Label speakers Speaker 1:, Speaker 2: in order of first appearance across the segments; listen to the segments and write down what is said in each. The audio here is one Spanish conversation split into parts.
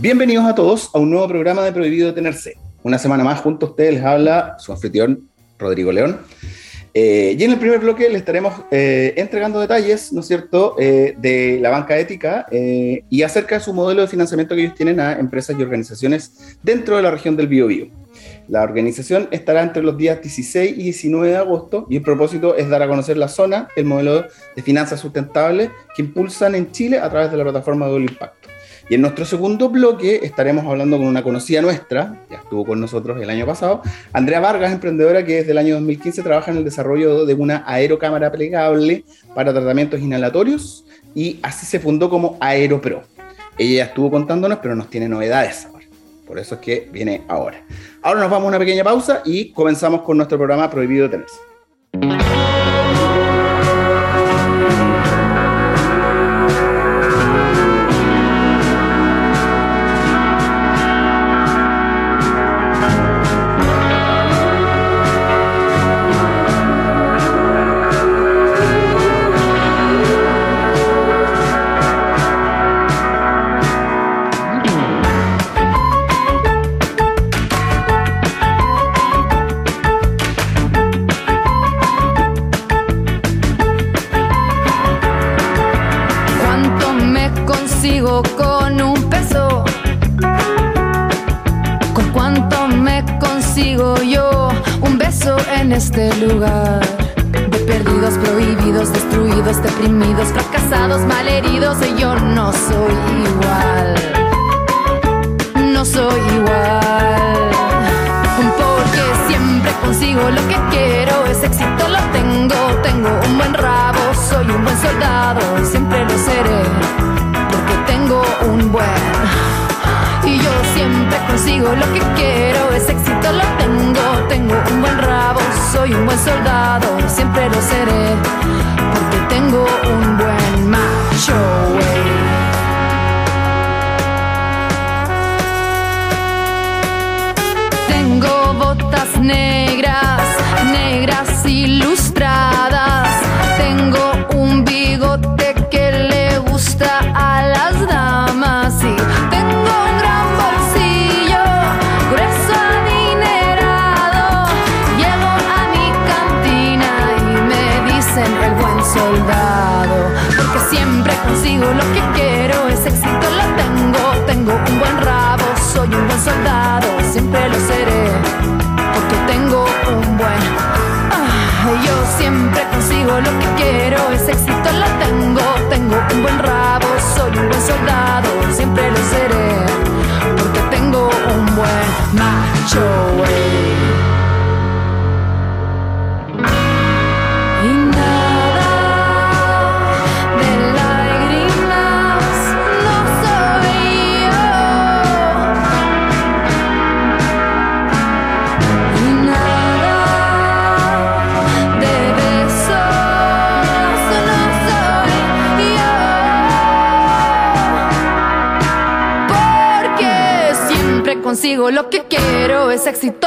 Speaker 1: Bienvenidos a todos a un nuevo programa de Prohibido Detenerse. Una semana más junto a ustedes les habla su anfitrión Rodrigo León. Eh, y en el primer bloque le estaremos eh, entregando detalles, ¿no es cierto?, eh, de la banca ética y acerca de su modelo de financiamiento que ellos tienen a empresas y organizaciones dentro de la región del Biobío. La organización estará entre los días 16 y 19 de agosto y el propósito es dar a conocer la zona, el modelo de finanzas sustentables que impulsan en Chile a través de la plataforma Doble Impacto. Y en nuestro segundo bloque estaremos hablando con una conocida nuestra, ya estuvo con nosotros el año pasado, Andrea Vargas, emprendedora que desde el año 2015 trabaja en el desarrollo de una aerocámara plegable para tratamientos inhalatorios y así se fundó como Aeropro. Ella ya estuvo contándonos, pero nos tiene novedades ahora. Por eso es que viene ahora. Ahora nos vamos a una pequeña pausa y comenzamos con nuestro programa Prohibido Tenerse.
Speaker 2: Lo que quiero, ese éxito lo tengo. Tengo un buen rabo, soy un buen soldado, siempre lo seré, porque tengo un buen macho. Tengo botas negras, negras ilustradas. Tengo un bigote siempre consigo lo que quiero, ese éxito lo tengo, tengo un buen rabo, soy un buen soldado, siempre lo seré, porque tengo un buen Ah, yo siempre consigo lo que quiero, ese éxito lo tengo, tengo un buen rabo, soy un buen soldado, siempre lo seré, porque tengo un buen macho. wey. Quiero,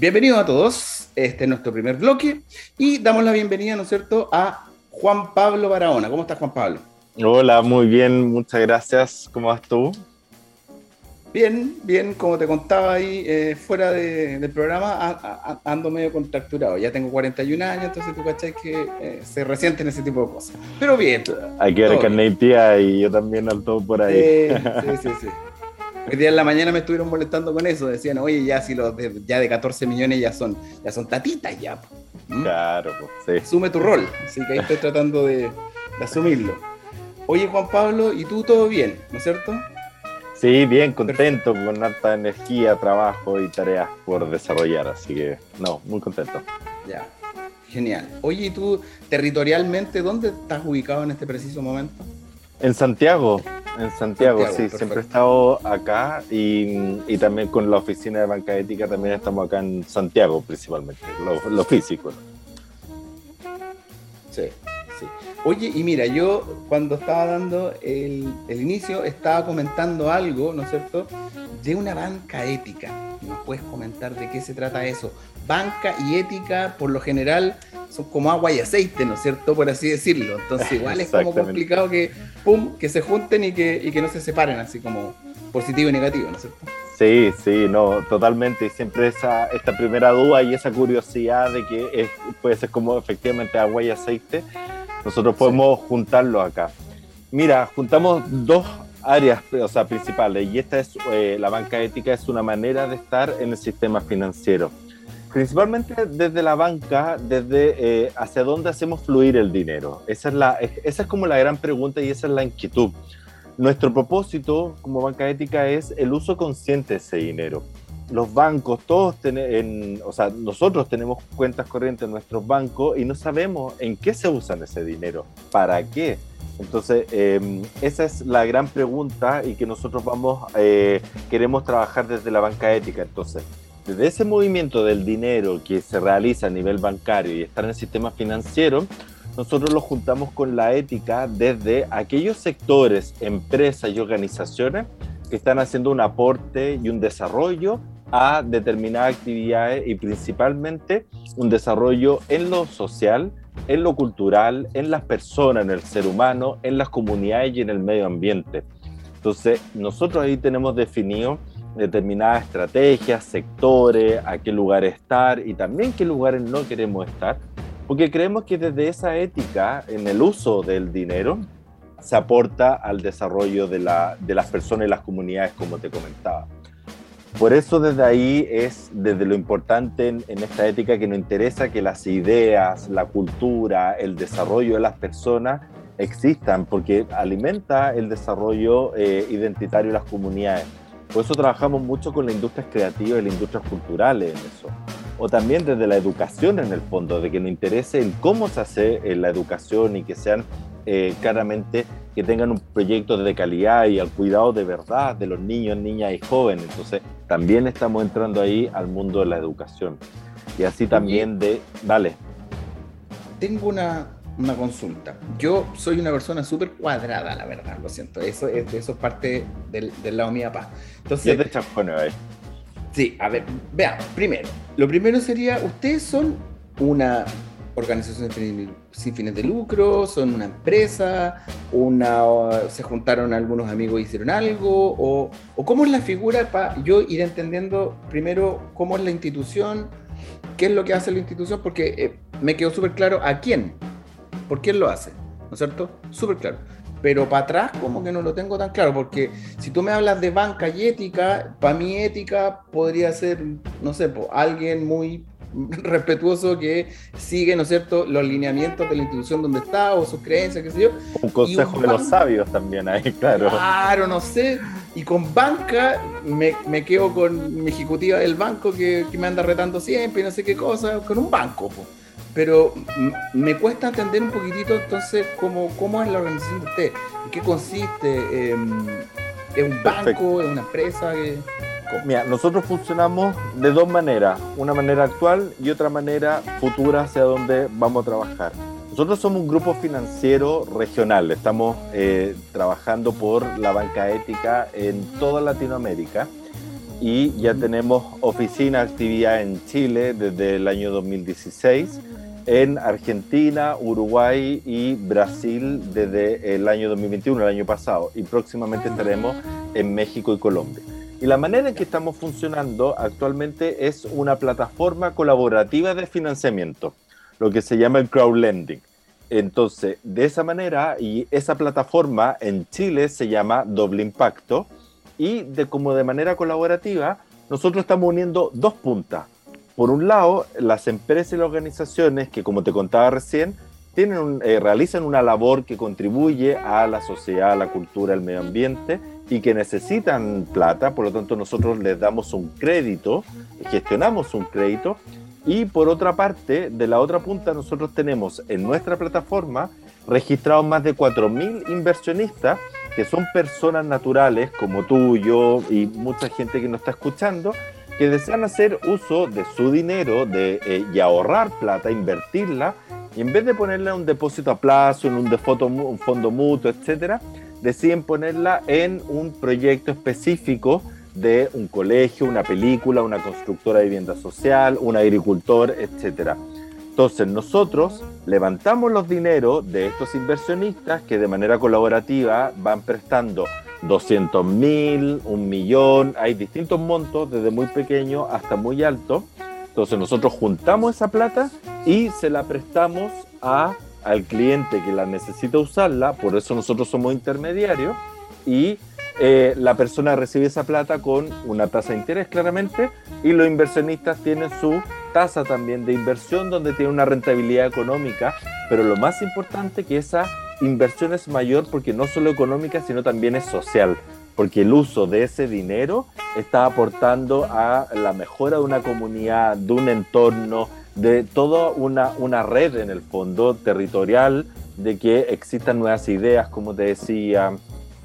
Speaker 1: Bienvenidos a todos. Este es nuestro primer bloque y damos la bienvenida, ¿no es cierto?, a Juan Pablo Barahona. ¿Cómo estás, Juan Pablo?
Speaker 3: Hola, muy bien, muchas gracias. ¿Cómo vas tú?
Speaker 1: Bien, bien, como te contaba ahí eh, fuera de- del programa, a- a- ando medio contracturado. Ya tengo 41 años, entonces tú cachai que eh, se resienten ese tipo de cosas. Pero bien.
Speaker 3: Hay que ver tía y yo también al todo por ahí.
Speaker 1: Eh, sí, sí, sí. Hoy día en la mañana me estuvieron molestando con eso. Decían, oye, ya si los de, ya de 14 millones ya son, ya son tatitas ya.
Speaker 3: ¿Mm? Claro,
Speaker 1: pues, sí. Asume tu rol. Así que ahí estoy tratando de, de asumirlo. Oye, Juan Pablo, ¿y tú todo bien, no es cierto?
Speaker 3: Sí, bien, contento, con alta energía, trabajo y tareas por desarrollar, así que no, muy contento.
Speaker 1: Ya, genial. Oye, ¿y tú territorialmente dónde estás ubicado en este preciso momento?
Speaker 3: En Santiago, en Santiago, sí, siempre he estado acá y, también con la oficina de banca ética también estamos acá en Santiago principalmente, lo, físico.
Speaker 1: Sí, sí. Oye, y mira, yo cuando estaba dando el, el, inicio estaba comentando algo, ¿no es cierto?, de una banca ética. ¿Nos puedes comentar de qué se trata eso? Banca y ética, por lo general, son como agua y aceite, ¿no es cierto? Por así decirlo. Entonces, igual es como complicado que, pum, que se junten y que, y que no se separen, así como positivo y negativo, ¿no es cierto?
Speaker 3: Sí, sí, no, totalmente. Y siempre esa, esta primera duda y esa curiosidad de que puede ser como efectivamente agua y aceite, nosotros podemos juntarlo acá. Mira, juntamos dos áreas o sea, principales y esta es eh, la banca ética es una manera de estar en el sistema financiero principalmente desde la banca, desde eh, hacia dónde hacemos fluir el dinero. Esa es, la, esa es como la gran pregunta y esa es la inquietud. Nuestro propósito como banca ética es el uso consciente de ese dinero. Los bancos, todos tenemos, o sea, nosotros tenemos cuentas corrientes en nuestros bancos y no sabemos en qué se usan ese dinero, para qué. Entonces, em, esa es la gran pregunta y que nosotros vamos, eh, queremos trabajar desde la banca ética. Entonces, desde ese movimiento del dinero que se realiza a nivel bancario y está en el sistema financiero, nosotros lo juntamos con la ética desde aquellos sectores, empresas y organizaciones que están haciendo un aporte y un desarrollo a determinadas actividades y principalmente un desarrollo en lo social, en lo cultural, en las personas, en el ser humano, en las comunidades y en el medio ambiente. Entonces, nosotros ahí tenemos definido determinadas estrategias, sectores, a qué lugar estar y también qué lugares no queremos estar, porque creemos que desde esa ética en el uso del dinero se aporta al desarrollo de, la, de las personas y las comunidades, como te comentaba. Por eso desde ahí es desde lo importante en, esta ética que nos interesa que las ideas, la cultura, el desarrollo de las personas existan, porque alimenta el desarrollo eh, identitario de las comunidades. Por eso trabajamos mucho con las industrias creativas y las industrias culturales en eso. O también desde la educación en el fondo, de que nos interese en cómo se hace eh, la educación y que sean eh, claramente, que tengan un proyecto de calidad y al cuidado de verdad de los niños, niñas y jóvenes. Entonces, también estamos entrando ahí al mundo de la educación. Y así también de... Dale.
Speaker 1: Tengo una, una consulta. Yo soy una persona súper cuadrada, la verdad, lo siento. Eso es, eso es parte del, del lado de mi papá. Entonces,
Speaker 3: de ahí.
Speaker 1: Sí, a ver, vean, primero, lo primero sería, ustedes son una organización sin fines de lucro, son una empresa, una, se juntaron algunos amigos y hicieron algo, o, o cómo es la figura para yo ir entendiendo primero cómo es la institución, qué es lo que hace la institución, porque eh, me quedó súper claro a quién, por quién lo hace, ¿no es cierto? Súper claro. Pero para atrás como que no lo tengo tan claro, porque si tú me hablas de banca y ética, para mí ética podría ser, no sé, alguien muy respetuoso que sigue, ¿no es cierto?, los lineamientos de la institución donde está o sus creencias, qué sé yo.
Speaker 3: Un consejo de los sabios también ahí, claro.
Speaker 1: Claro, no sé. Y con banca me, me quedo con mi ejecutiva del banco que, que, me anda retando siempre y no sé qué cosa, con un banco. pues pero me cuesta entender un poquitito entonces cómo, cómo es la organización de usted, en qué consiste, em, ¿es un banco, es una empresa?
Speaker 3: Mira, nosotros funcionamos de dos maneras, una manera actual y otra manera futura hacia donde vamos a trabajar. Nosotros somos un grupo financiero regional, estamos eh, trabajando por la banca ética en toda Latinoamérica y ya tenemos oficina, actividad en Chile desde el año 2016 en Argentina, Uruguay y Brasil desde el año 2021, el año pasado, y próximamente estaremos en México y Colombia. Y la manera en que estamos funcionando actualmente es una plataforma colaborativa de financiamiento, lo que se llama el crowdlending. Entonces, de esa manera, y esa plataforma en Chile se llama Doble Impacto, y de, como de manera colaborativa, nosotros estamos uniendo dos puntas. Por un lado, las empresas y las organizaciones que, como te contaba recién, tienen eh, realizan una labor que contribuye a la sociedad, a la cultura, al medio ambiente y que necesitan plata, por lo tanto nosotros les damos un crédito, gestionamos un crédito y por otra parte, de la otra punta, nosotros tenemos en nuestra plataforma registrados más de 4.000 inversionistas que son personas naturales como tú, yo y mucha gente que nos está escuchando, que desean hacer uso de su dinero de, eh, y ahorrar plata, invertirla, y en vez de ponerla en un depósito a plazo, en un, fondo mutuo, etcétera, deciden ponerla en un proyecto específico de un colegio, una película, una constructora de vivienda social, un agricultor, etcétera. Entonces nosotros levantamos los dineros de estos inversionistas que de manera colaborativa van prestando 200 mil, un millón, hay distintos montos, desde muy pequeño hasta muy alto. Entonces nosotros juntamos esa plata y se la prestamos a, al cliente que la necesita usarla, por eso nosotros somos intermediarios, y eh, la persona recibe esa plata con una tasa de interés claramente, y los inversionistas tienen su tasa también de inversión donde tiene una rentabilidad económica, pero lo más importante que esa inversión es mayor porque no solo económica, sino también es social, porque el uso de ese dinero está aportando a la mejora de una comunidad, de un entorno, de toda una, una red en el fondo territorial, de que existan nuevas ideas, como te decía,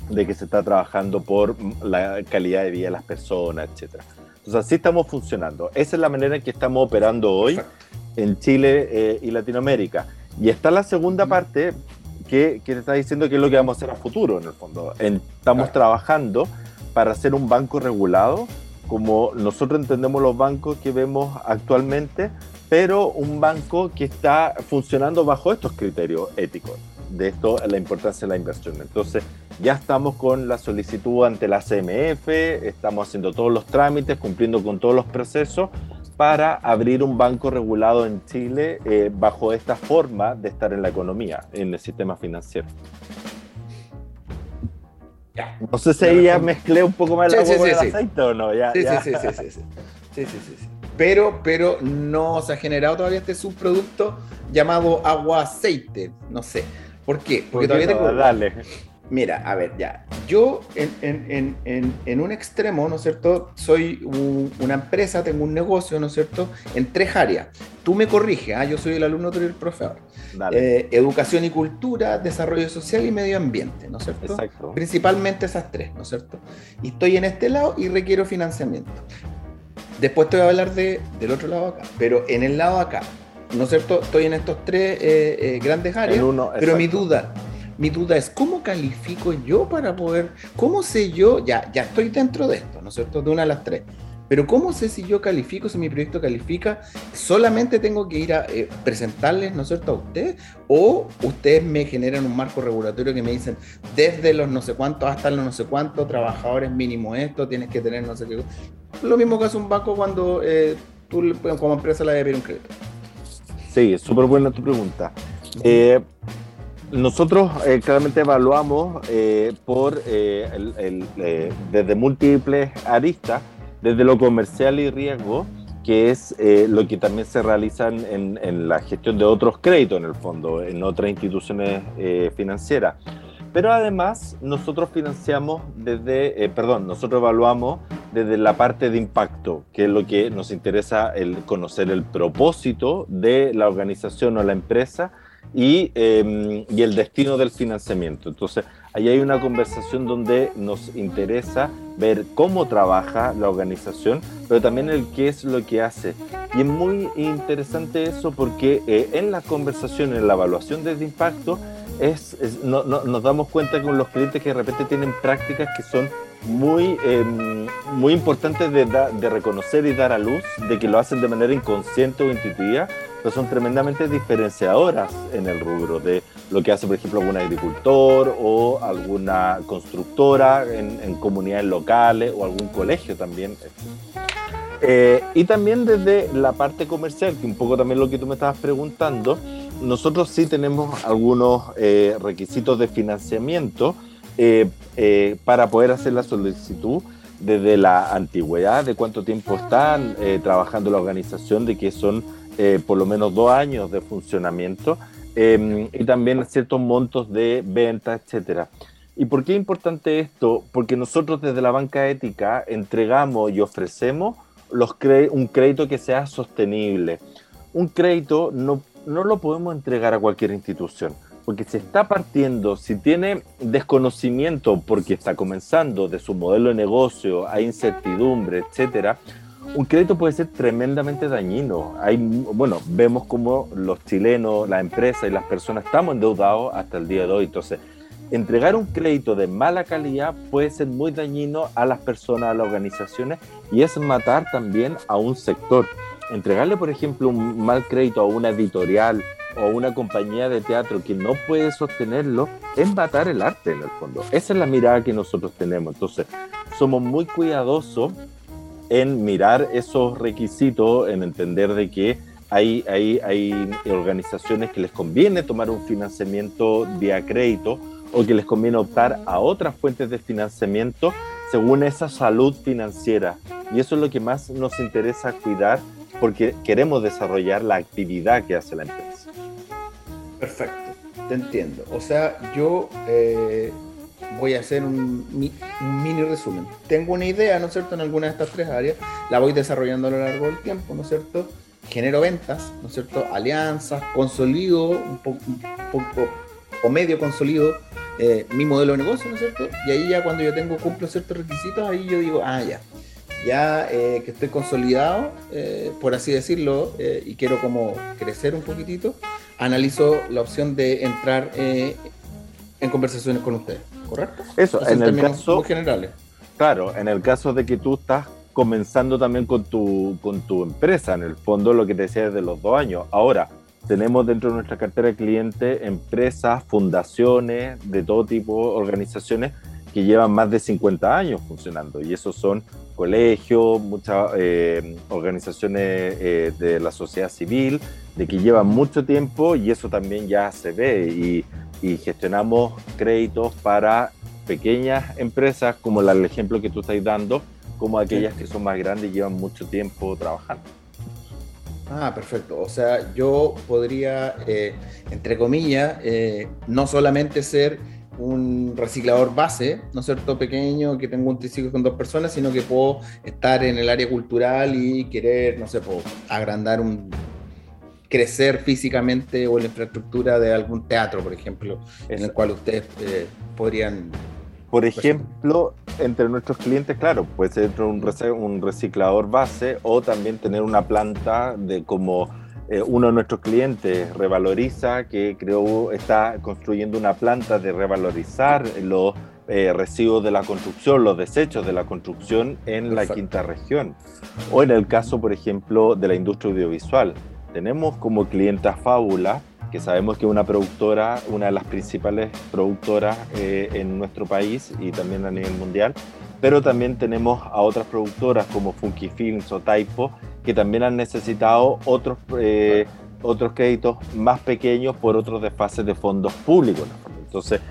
Speaker 3: de que se está trabajando por la calidad de vida de las personas, etc. Entonces así estamos funcionando. Esa es la manera en que estamos operando hoy en Chile eh, y Latinoamérica. Y está la segunda parte, que, te está diciendo que es lo que vamos a hacer a futuro, en el fondo. estamos trabajando para ser un banco regulado, como nosotros entendemos los bancos que vemos actualmente, pero un banco que está funcionando bajo estos criterios éticos. De esto la importancia de la inversión. Entonces, ya estamos con la solicitud ante la CMF, estamos haciendo todos los trámites, cumpliendo con todos los procesos para abrir un banco regulado en Chile eh, bajo esta forma de estar en la economía, en el sistema financiero. No sé si ahí ya mezclé un poco más el aceite o no. Ya,
Speaker 1: sí, Sí, sí, sí, sí, Pero, pero no se ha generado todavía este subproducto llamado agua aceite. No sé. ¿Por qué?
Speaker 3: Porque todavía tengo. Dale.
Speaker 1: Mira, a ver, ya. Yo en, un extremo, ¿no es cierto? Soy una empresa, tengo un negocio, ¿no es cierto? En tres áreas. Tú me corriges, ¿ah? yo soy el alumno, tú eres el profesor. Eh, educación y cultura, desarrollo social y medio ambiente, ¿no es cierto? Exacto. Principalmente esas tres, ¿no es cierto? Y estoy en este lado y requiero financiamiento. Después te voy a hablar de, del otro lado acá, pero en el lado acá, ¿no es cierto? Estoy en estos tres eh, eh, grandes áreas, pero mi duda, mi duda es, ¿cómo califico yo para poder, cómo sé yo, ya, ya estoy dentro de esto, ¿no es cierto? De una de las tres. Pero ¿cómo sé si yo califico, si mi proyecto califica? ¿Solamente tengo que ir a eh, presentarles, ¿no es cierto?, a ustedes. ¿O ustedes me generan un marco regulatorio que me dicen, desde los no sé cuántos hasta los no sé cuántos trabajadores mínimo esto, tienes que tener no sé qué? Lo mismo que hace un banco cuando eh, tú como empresa le a pedir un crédito.
Speaker 3: Sí, súper buena tu pregunta. Eh, nosotros eh, claramente evaluamos eh, por eh, desde múltiples aristas, desde lo comercial y riesgo, que es lo que también se realiza en, en, la gestión de otros créditos en el fondo, en otras instituciones financieras. Pero además nosotros financiamos desde, perdón, nosotros evaluamos desde la parte de impacto, que es lo que nos interesa el conocer el propósito de la organización o la empresa Em, y, el destino del financiamiento. Entonces, ahí hay una conversación donde nos interesa ver cómo trabaja la organización, pero también el qué es lo que hace. Y es muy interesante eso porque eh, en la conversación, en la evaluación de impacto, es, nos damos cuenta con los clientes que de repente tienen prácticas que son muy, em, muy importantes de, de reconocer y dar a luz, de que lo hacen de manera inconsciente o intuitiva, son tremendamente diferenciadoras en el rubro de lo que hace, por ejemplo, algún agricultor o alguna constructora en, comunidades locales o algún colegio también. Eh, y también desde la parte comercial, que un poco también lo que tú me estabas preguntando, nosotros sí tenemos algunos eh, requisitos de financiamiento eh, para poder hacer la solicitud desde la antigüedad, de cuánto tiempo están trabajando la organización, de que son por lo menos dos años de funcionamiento, em, y también ciertos montos de venta, etcétera. ¿Y por qué es importante esto? Porque nosotros desde la banca ética entregamos y ofrecemos los un crédito que sea sostenible. Un crédito no, no lo podemos entregar a cualquier institución porque si está partiendo, si tiene desconocimiento porque está comenzando de su modelo de negocio, hay incertidumbre, etcétera, un crédito puede ser tremendamente dañino. Bueno, vemos como los chilenos, la empresa y las personas estamos endeudados hasta el día de hoy. Entonces, entregar un crédito de mala calidad puede ser muy dañino a las personas, a las organizaciones y es matar también a un sector. Entregarle, por ejemplo, un mal crédito a una editorial, o una compañía de teatro que no puede sostenerlo, es matar el arte en el fondo. Esa es la mirada que nosotros tenemos. Entonces, somos muy cuidadosos en mirar esos requisitos, en entender de que hay, hay, hay organizaciones que les conviene tomar un financiamiento vía crédito o que les conviene optar a otras fuentes de financiamiento según esa salud financiera. Y eso es lo que más nos interesa cuidar porque queremos desarrollar la actividad que hace la empresa.
Speaker 1: Perfecto, te entiendo. O sea, yo eh, voy a hacer un, mini resumen. Tengo una idea, ¿no es cierto?, en alguna de estas tres áreas, la voy desarrollando a lo largo del tiempo, ¿no es cierto? Genero ventas, ¿no es cierto? Alianzas, consolido un poco, o medio consolido eh, mi modelo de negocio, ¿no es cierto? Y ahí ya cuando yo tengo, cumplo ciertos requisitos, ahí yo digo, ah, ya, ya eh, que estoy consolidado, por así decirlo, y quiero como crecer un poquitito, analizo la opción de entrar eh, en conversaciones con ustedes, ¿correcto?
Speaker 3: Eso, en, el caso...
Speaker 1: generales.
Speaker 3: Claro, en el caso de que tú estás comenzando también con tu, con tu empresa, en el fondo lo que te decía desde los dos años. Ahora, tenemos dentro de nuestra cartera de clientes empresas, fundaciones, de todo tipo, organizaciones que llevan más de 50 años funcionando y esos son colegios, muchas eh, organizaciones eh, de la sociedad civil, de que llevan mucho tiempo y eso también ya se ve y, gestionamos créditos para pequeñas empresas como el ejemplo que tú estás dando, como aquellas que son más grandes y llevan mucho tiempo trabajando.
Speaker 1: Ah, perfecto. O sea, yo podría, eh, entre comillas, no solamente ser un reciclador base, ¿no es cierto?, pequeño, que tengo un triciclo con dos personas, sino que puedo estar en el área cultural y querer, no sé, puedo agrandar un crecer físicamente o la infraestructura de algún teatro, por ejemplo, en el cual ustedes eh, podrían...
Speaker 3: Por ejemplo, entre nuestros clientes, claro, puede ser un, un reciclador base o también tener una planta de como eh, uno de nuestros clientes, Revaloriza, que creo está construyendo una planta de revalorizar los eh, residuos de la construcción, los desechos de la construcción en la quinta región. O en el caso, por ejemplo, de la industria audiovisual. Tenemos como cliente a Fábula, que sabemos que es una productora, una de las principales productoras eh, en nuestro país y también a nivel mundial, pero también tenemos a otras productoras como Funky Films o Taipo, que también han necesitado otros, eh, otros créditos más pequeños por otros desfases de fondos públicos. Entonces,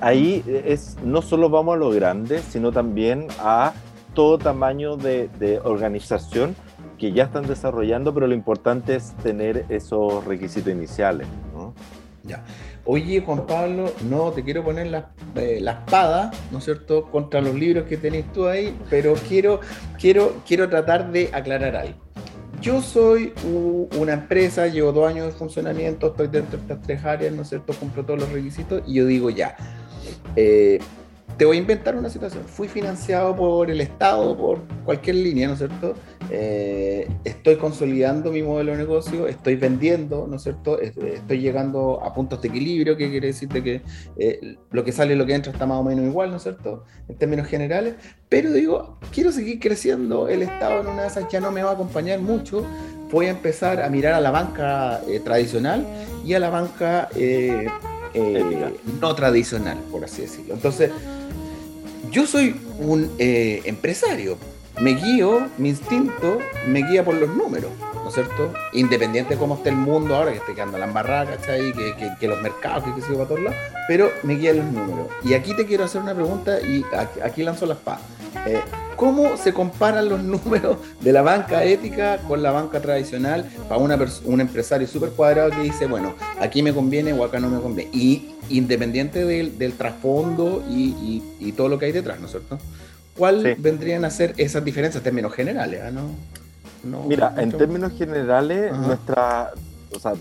Speaker 3: ahí es, no solo vamos a lo grande, sino también a todo tamaño de, de organización que ya están desarrollando, pero lo importante es tener esos requisitos iniciales. ¿no?
Speaker 1: Ya. Oye, Juan Pablo, no te quiero poner la, eh, la, espada, ¿no es cierto?, contra los libros que tenés tú ahí, pero quiero, quiero, quiero tratar de aclarar algo yo soy una empresa, llevo dos años de funcionamiento, estoy dentro de estas tres áreas, ¿no es cierto? Cumplo todos los requisitos y yo digo ya, eh, te voy a inventar una situación. Fui financiado por el Estado, por cualquier línea, ¿no es cierto? Eh, estoy consolidando mi modelo de negocio, estoy vendiendo, ¿no es cierto? Estoy llegando a puntos de equilibrio, que quiere decir que eh, lo que sale y lo que entra está más o menos igual, ¿no es cierto? En términos generales. Pero digo, quiero seguir creciendo, el Estado en una de esas ya no me va a acompañar mucho. Voy a empezar a mirar a la banca eh, tradicional y a la banca no tradicional, por así decirlo. Entonces, yo soy un eh, empresario, me guío, mi instinto me guía por los números, ¿no ¿no es cierto? Independiente de cómo esté el mundo ahora, que esté quedando la embarrada, ¿cachai? Que, que, que los mercados, que, que se va a todos lados, pero me guían los números. Y aquí te quiero hacer una pregunta y aquí, aquí lanzo la espada. Eh, ¿Cómo se comparan los números de la banca ética con la banca tradicional para una un empresario súper cuadrado que dice, bueno, aquí me conviene o acá no me conviene? Y independiente del, del trasfondo y, y, y, todo lo que hay detrás, ¿no es cierto? ¿Cuál sí. vendrían a ser esas diferencias en términos generales? ¿no?
Speaker 3: No, Mira, en términos generales, Ajá. nuestra. O sea,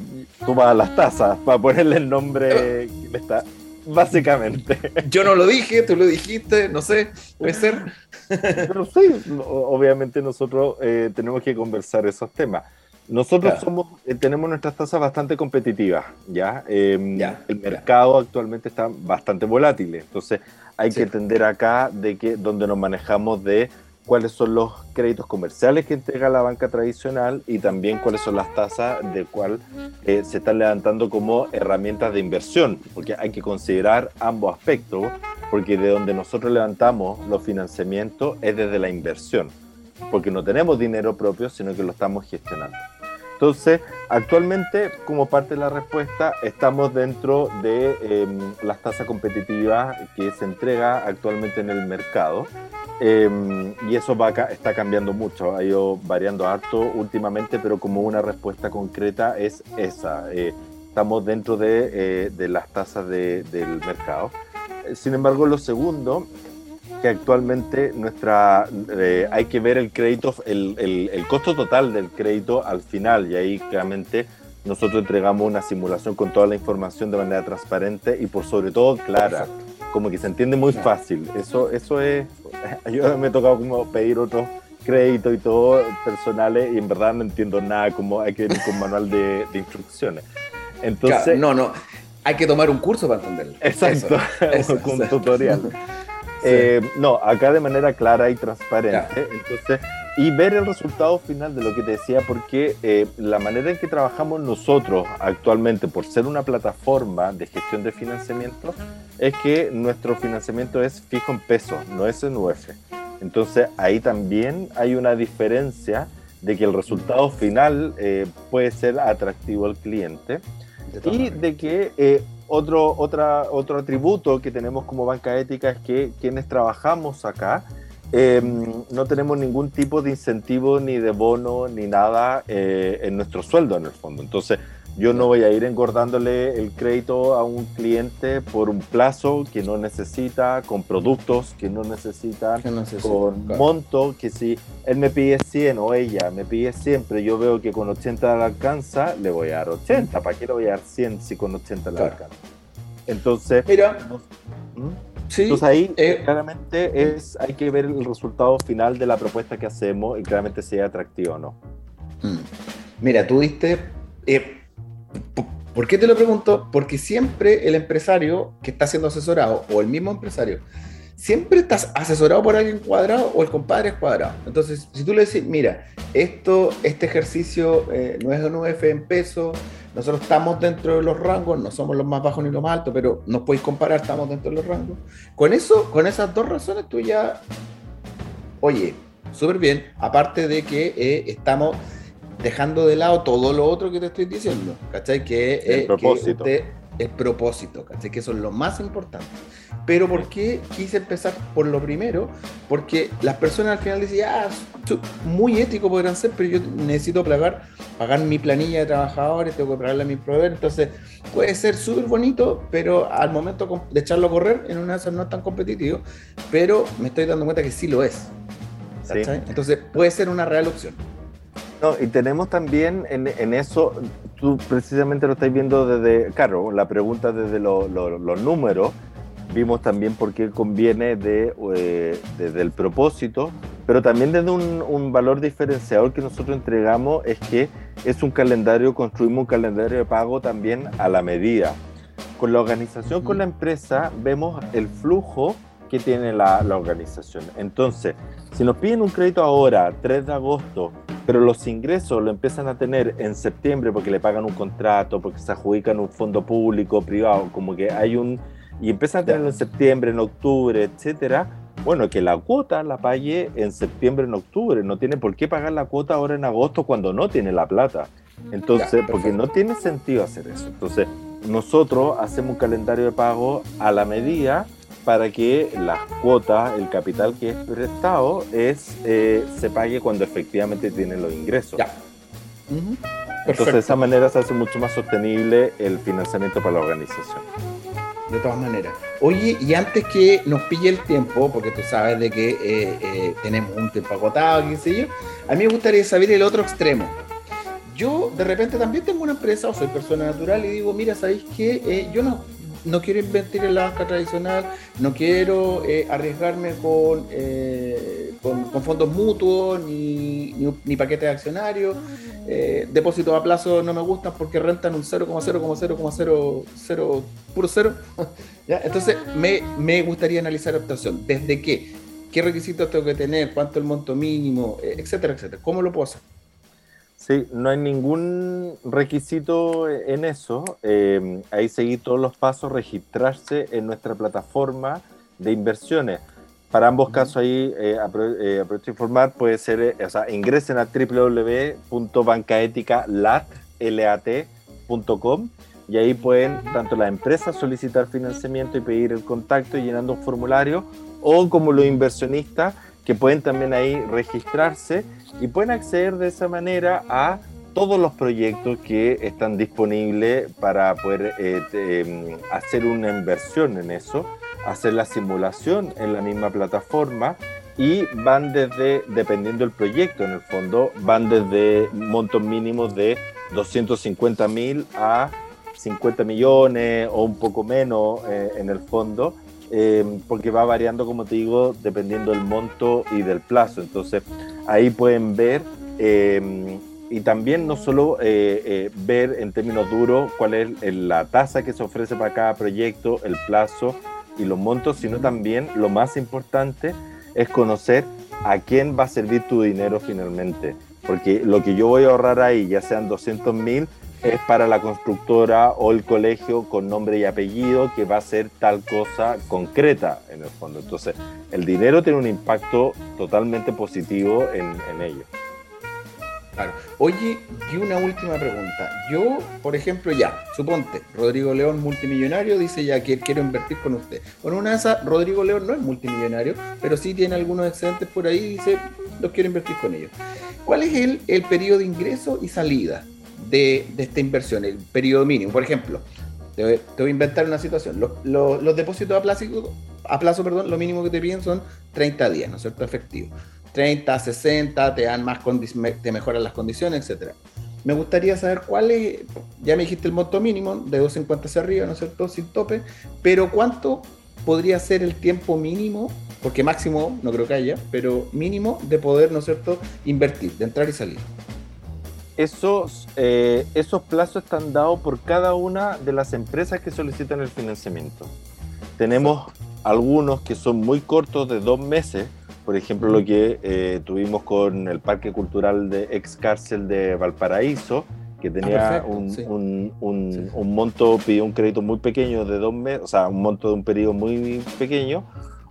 Speaker 3: tú vas a las tasas para ponerle el nombre que está. Básicamente.
Speaker 1: Yo no lo dije, tú lo dijiste, no sé, puede ser.
Speaker 3: Pero sí, obviamente nosotros eh, tenemos que conversar esos temas. Nosotros claro. somos, eh, tenemos nuestras tasas bastante competitivas, ¿ya? Eh, ya el mercado ya. actualmente está bastante volátil, entonces hay sí. que entender acá de que donde nos manejamos de cuáles son los créditos comerciales que entrega la banca tradicional y también cuáles son las tasas de cuál eh, se están levantando como herramientas de inversión, porque hay que considerar ambos aspectos, porque de donde nosotros levantamos los financiamientos es desde la inversión, porque no tenemos dinero propio, sino que lo estamos gestionando. Entonces, actualmente, como parte de la respuesta, estamos dentro de eh, las tasas competitivas que se entrega actualmente en el mercado. Eh, y eso va, está cambiando mucho, ha ido variando harto últimamente, pero como una respuesta concreta es esa. Eh, estamos dentro de, eh, de las tasas de, del mercado. Sin embargo, lo segundo que actualmente nuestra eh, hay que ver el crédito, el, el, el, costo total del crédito al final y ahí claramente nosotros entregamos una simulación con toda la información de manera transparente y por sobre todo clara, Exacto. como que se entiende muy fácil. Eso, eso es, yo me he tocado como pedir otros créditos y todo personales y en verdad no entiendo nada, como hay que ir con manual de, de instrucciones. Entonces,
Speaker 1: claro, no, no, hay que tomar un curso para entenderlo.
Speaker 3: Exacto, eso, eso, un tutorial. Eh, no, acá de manera clara y transparente. Entonces, y ver el resultado final de lo que te decía, porque eh, la manera en que trabajamos nosotros actualmente, por ser una plataforma de gestión de financiamiento, es que nuestro financiamiento es fijo en pesos, no es en UF. Entonces, ahí también hay una diferencia de que el resultado final eh, puede ser atractivo al cliente de y de que eh, otro, otra, otro atributo que tenemos como banca ética es que quienes trabajamos acá eh, no tenemos ningún tipo de incentivo ni de bono ni nada eh, en nuestro sueldo en el fondo. Entonces yo no voy a ir engordándole el crédito a un cliente por un plazo que no necesita, con productos que no necesitan, que necesita, con claro. monto que si él me pide 100 o ella me pide siempre, yo veo que con 80 le alcanza, le voy a dar 80. ¿Para qué le voy a dar 100 si con 80 le claro. alcanza? Entonces,
Speaker 1: mira,
Speaker 3: ¿Mm? sí, entonces ahí eh, claramente es, hay que ver el resultado final de la propuesta que hacemos y claramente si es atractivo o no.
Speaker 1: Mm. Mira, tú diste... Eh, ¿Por qué te lo pregunto? Porque siempre el empresario que está siendo asesorado, o el mismo empresario, siempre estás asesorado por alguien cuadrado o el compadre es cuadrado. Entonces, si tú le decís, mira, esto, este ejercicio eh, no es un UF en peso, nosotros estamos dentro de los rangos, no somos los más bajos ni los más altos, pero nos podéis comparar, estamos dentro de los rangos. Con eso, con esas dos razones, tú ya, oye, súper bien, aparte de que eh, estamos dejando de lado todo lo otro que te estoy diciendo, ¿cachai? Que,
Speaker 3: el
Speaker 1: eh,
Speaker 3: propósito.
Speaker 1: Que usted, el propósito, ¿cachai? Que eso es lo más importante. Pero ¿por qué quise empezar por lo primero? Porque las personas al final decían, ah, muy ético podrán ser, pero yo necesito pagar, pagar mi planilla de trabajadores, tengo que pagarle a mi proveedor, entonces puede ser súper bonito, pero al momento de echarlo a correr, en una no es tan competitivo, pero me estoy dando cuenta que sí lo es. Sí. Entonces puede ser una real opción.
Speaker 3: No, y tenemos también en, en, eso, tú precisamente lo estás viendo desde, claro, la pregunta desde los lo, lo números, vimos también por qué conviene de, eh, desde el propósito, pero también desde un, un, valor diferenciador que nosotros entregamos es que es un calendario, construimos un calendario de pago también a la medida. Con la organización, con la empresa, vemos el flujo que tiene la, la organización. Entonces, si nos piden un crédito ahora, 3 de agosto, pero los ingresos lo empiezan a tener en septiembre porque le pagan un contrato, porque se adjudican un fondo público, privado, como que hay un... Y empiezan a tenerlo en septiembre, en octubre, etcétera. Bueno, que la cuota la pague en septiembre, en octubre. No tiene por qué pagar la cuota ahora en agosto cuando no tiene la plata. Entonces, porque no tiene sentido hacer eso. Entonces, nosotros hacemos un calendario de pago a la medida para que las cuotas, el capital que es prestado, es, eh, se pague cuando efectivamente tienen los ingresos.
Speaker 1: Ya.
Speaker 3: Entonces, de esa manera se hace mucho más sostenible el financiamiento para la organización.
Speaker 1: De todas maneras. Oye, y antes que nos pille el tiempo, porque tú sabes de que eh, eh, tenemos un tiempo agotado, qué sé yo, a mí me gustaría saber el otro extremo. Yo de repente también tengo una empresa o soy persona natural y digo, mira, ¿sabéis qué? yo no, no quiero invertir en la banca tradicional, no quiero eh, arriesgarme eh, con, con, fondos mutuos ni, ni, paquetes accionarios. Eh, depósitos a plazo no me gustan porque rentan un 0,0,0,00 puro cero. Entonces me, me, gustaría analizar la opción. ¿Desde qué? ¿Qué requisitos tengo que tener? ¿Cuánto el monto mínimo? etcétera, etcétera. ¿Cómo lo puedo hacer?
Speaker 3: Sí, no hay ningún requisito en eso. Eh, ahí seguir todos los pasos, registrarse en nuestra plataforma de inversiones. Para ambos casos ahí, eh, eh, aprovecho informar, puede ser, o sea, ingresen a www.bancaetica.lat.com y ahí pueden tanto las empresas solicitar financiamiento y pedir el contacto llenando un formulario o como los inversionistas que pueden también ahí registrarse y pueden acceder de esa manera a todos los proyectos que están disponibles para poder eh, em, hacer una inversión en eso, hacer la simulación en la misma plataforma y van desde, dependiendo del proyecto en el fondo, van desde montos mínimos de 250 mil a 50 millones o un poco menos eh, en el fondo eh, porque va variando, como te digo, dependiendo del monto y del plazo. Entonces, ahí pueden ver eh, y también no solo eh, ver en términos duros cuál es la tasa que se ofrece para cada proyecto, el plazo y los montos, sino también lo más importante es conocer a quién va a servir tu dinero finalmente. Porque lo que yo voy a ahorrar ahí, ya sean 200 mil, es para la constructora o el colegio con nombre y apellido que va a hacer tal cosa concreta en el fondo. Entonces, el dinero tiene un impacto totalmente positivo en, en ello.
Speaker 1: Claro. Oye, y una última pregunta. Yo, por ejemplo, ya, suponte, Rodrigo León, multimillonario, dice ya que quiero invertir con usted. Bueno, una esas, Rodrigo León no es multimillonario, pero sí tiene algunos excedentes por ahí y dice, los quiero invertir con ellos. ¿Cuál es el periodo de ingreso y salida? De, esta inversión, el periodo mínimo. Por ejemplo, te voy, a inventar una situación. Los, depósitos a plazo, a plazo, perdón, lo mínimo que te piden son 30 días, ¿no es cierto? Efectivo. 30, 60, te dan más te mejoran las condiciones, etcétera. Me gustaría saber cuál es, ya me dijiste el monto mínimo, de 250 hacia arriba, ¿no es cierto? Sin tope, pero ¿cuánto podría ser el tiempo mínimo? Porque máximo no creo que haya, pero mínimo de poder, ¿no es cierto?, invertir, de entrar y salir
Speaker 3: esos, eh, esos plazos están dados por cada una de las empresas que solicitan el financiamiento. Tenemos algunos que son muy cortos de dos meses, por ejemplo lo que eh, tuvimos con el Parque Cultural de Ex Cárcel de Valparaíso, que tenía ah, un, un, un, monto, pidió un crédito muy pequeño de dos meses, o sea, un monto de un periodo muy pequeño,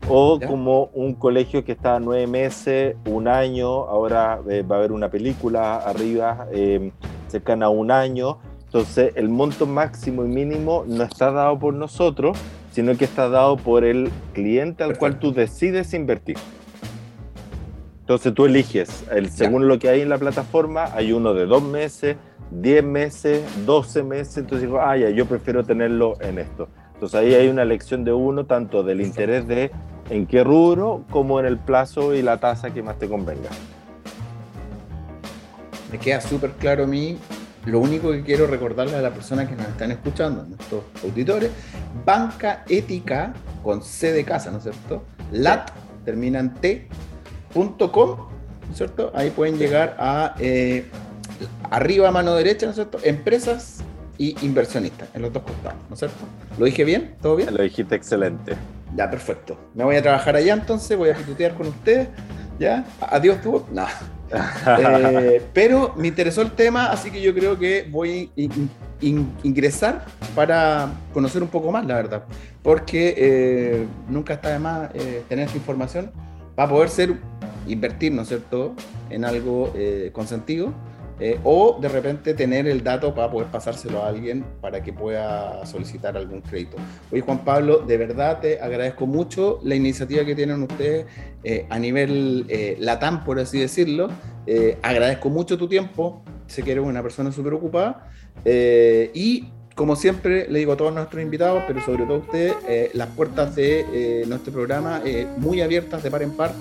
Speaker 3: o como un colegio que está nueve meses, un año, ahora eh, va a haber una película arriba eh, cercana a un año. Entonces el monto máximo y mínimo no está dado por nosotros, sino que está dado por el cliente al cual tú decides invertir. Entonces tú eliges, el, según lo que hay en la plataforma, hay uno de dos meses, diez meses, doce meses, entonces digo, ah, ya, yo prefiero tenerlo en esto. Entonces ahí hay una elección de uno, tanto del interés de en qué rubro, como en el plazo y la tasa que más te convenga.
Speaker 1: Me queda súper claro a mí. Lo único que quiero recordarle a las personas que nos están escuchando, nuestros auditores, banca ética con C de casa, ¿no es cierto? Lat, termina en T.com, ¿no es cierto? Ahí pueden llegar a eh, arriba a mano derecha, ¿no es cierto? Empresas y inversionistas en los dos costados, ¿no es cierto? ¿Lo dije bien? ¿Todo bien?
Speaker 3: Lo dijiste excelente.
Speaker 1: Ya, perfecto. Me voy a trabajar allá entonces, voy a pitutear con ustedes. ¿Ya? Adiós tú. No. Eh, pero me interesó el tema, así que yo creo que voy ingresar para conocer un poco más, la verdad. Porque eh, nunca está de más eh, tener esta información para poder ser, invertir, ¿no es cierto?, en algo con sentido eh, o de repente tener el dato para poder pasárselo a alguien para que pueda solicitar algún crédito. Oye, Juan Pablo, de verdad te agradezco mucho la iniciativa que tienen ustedes eh, a nivel eh, LATAM, por así decirlo. agradezco mucho tu tiempo, sé que eres una persona súper ocupada y como siempre le digo a todos nuestros invitados, pero sobre todo a ustedes, las puertas de nuestro programa muy abiertas de par en par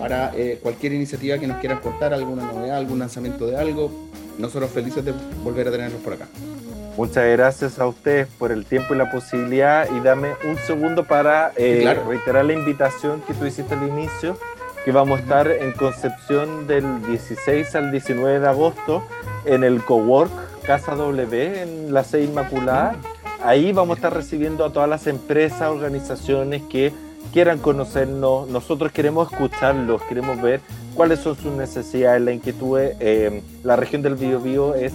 Speaker 1: para eh, cualquier iniciativa que nos quieran contar, alguna novedad, algún lanzamiento de algo. Nosotros felices de volver a tenerlos por acá.
Speaker 3: Muchas gracias a ustedes por el tiempo y la posibilidad y dame un segundo para eh, reiterar la invitación que tú hiciste al inicio, que vamos a estar en Concepción del 16 al 19 de agosto en el Cowork Casa W en la C Inmaculada. Ahí vamos a estar recibiendo a todas las empresas, organizaciones que quieran conocernos, nosotros queremos escucharlos, queremos ver cuáles son sus necesidades, la inquietud. Eh, la región del Biobío es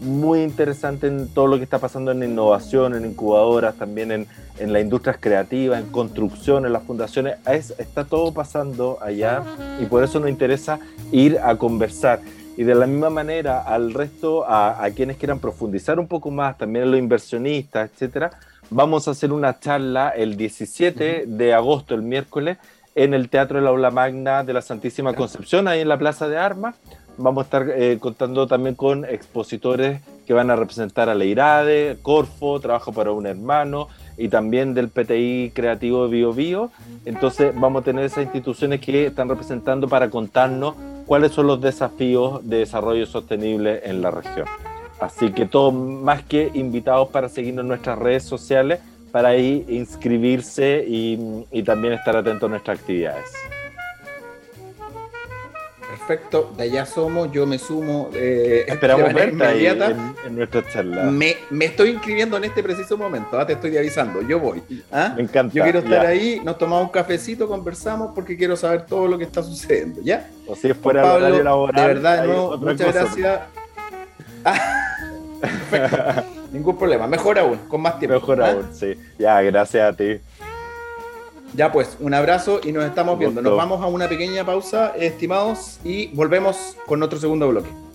Speaker 3: muy interesante en todo lo que está pasando en innovación, en incubadoras, también en, en las industrias creativas, en construcción, en las fundaciones. está todo pasando allá y por eso nos interesa ir a conversar. Y de la misma manera al resto, a, a quienes quieran profundizar un poco más, también a los inversionistas, etcétera, vamos a hacer una charla el 17 de agosto, el miércoles, en el Teatro de la Aula Magna de la Santísima Concepción, ahí en la Plaza de Armas. Vamos a estar eh, contando también con expositores que van a representar a Leirade, Corfo, Trabajo para un Hermano y también del PTI Creativo Bio Bio. Entonces vamos a tener esas instituciones que están representando para contarnos cuáles son los desafíos de desarrollo sostenible en la región. Así que todos más que invitados para seguirnos en nuestras redes sociales, para ahí inscribirse y, también estar atentos a nuestras actividades.
Speaker 1: Perfecto, de allá somos, yo me sumo. Eh,
Speaker 3: Esperamos verte ahí en, nuestra charla.
Speaker 1: Me, estoy inscribiendo en este preciso momento, ¿ah? te estoy avisando, yo voy. ¿ah?
Speaker 3: Me encanta.
Speaker 1: Yo quiero estar ahí, nos tomamos un cafecito, conversamos porque quiero saber todo lo que está sucediendo, ¿ya?
Speaker 3: O si es fuera del horario laboral.
Speaker 1: De verdad, no, muchas gracias. Ningún problema. Mejor aún, con más tiempo.
Speaker 3: Mejor ¿ah? aún, sí. Ya, gracias a ti.
Speaker 1: Ya pues, un abrazo y nos estamos viendo. Nos vamos a una pequeña pausa, estimados, y volvemos con otro segundo bloque.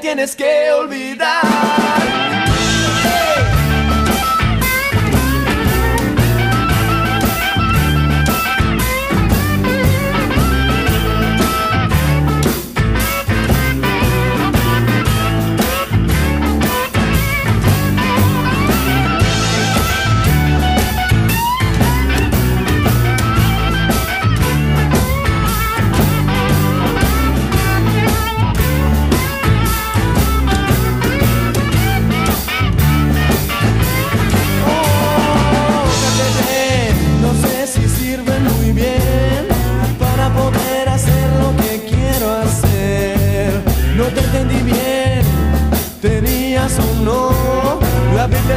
Speaker 4: Tienes que olvidar.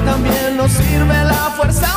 Speaker 4: también nos sirve la fuerza.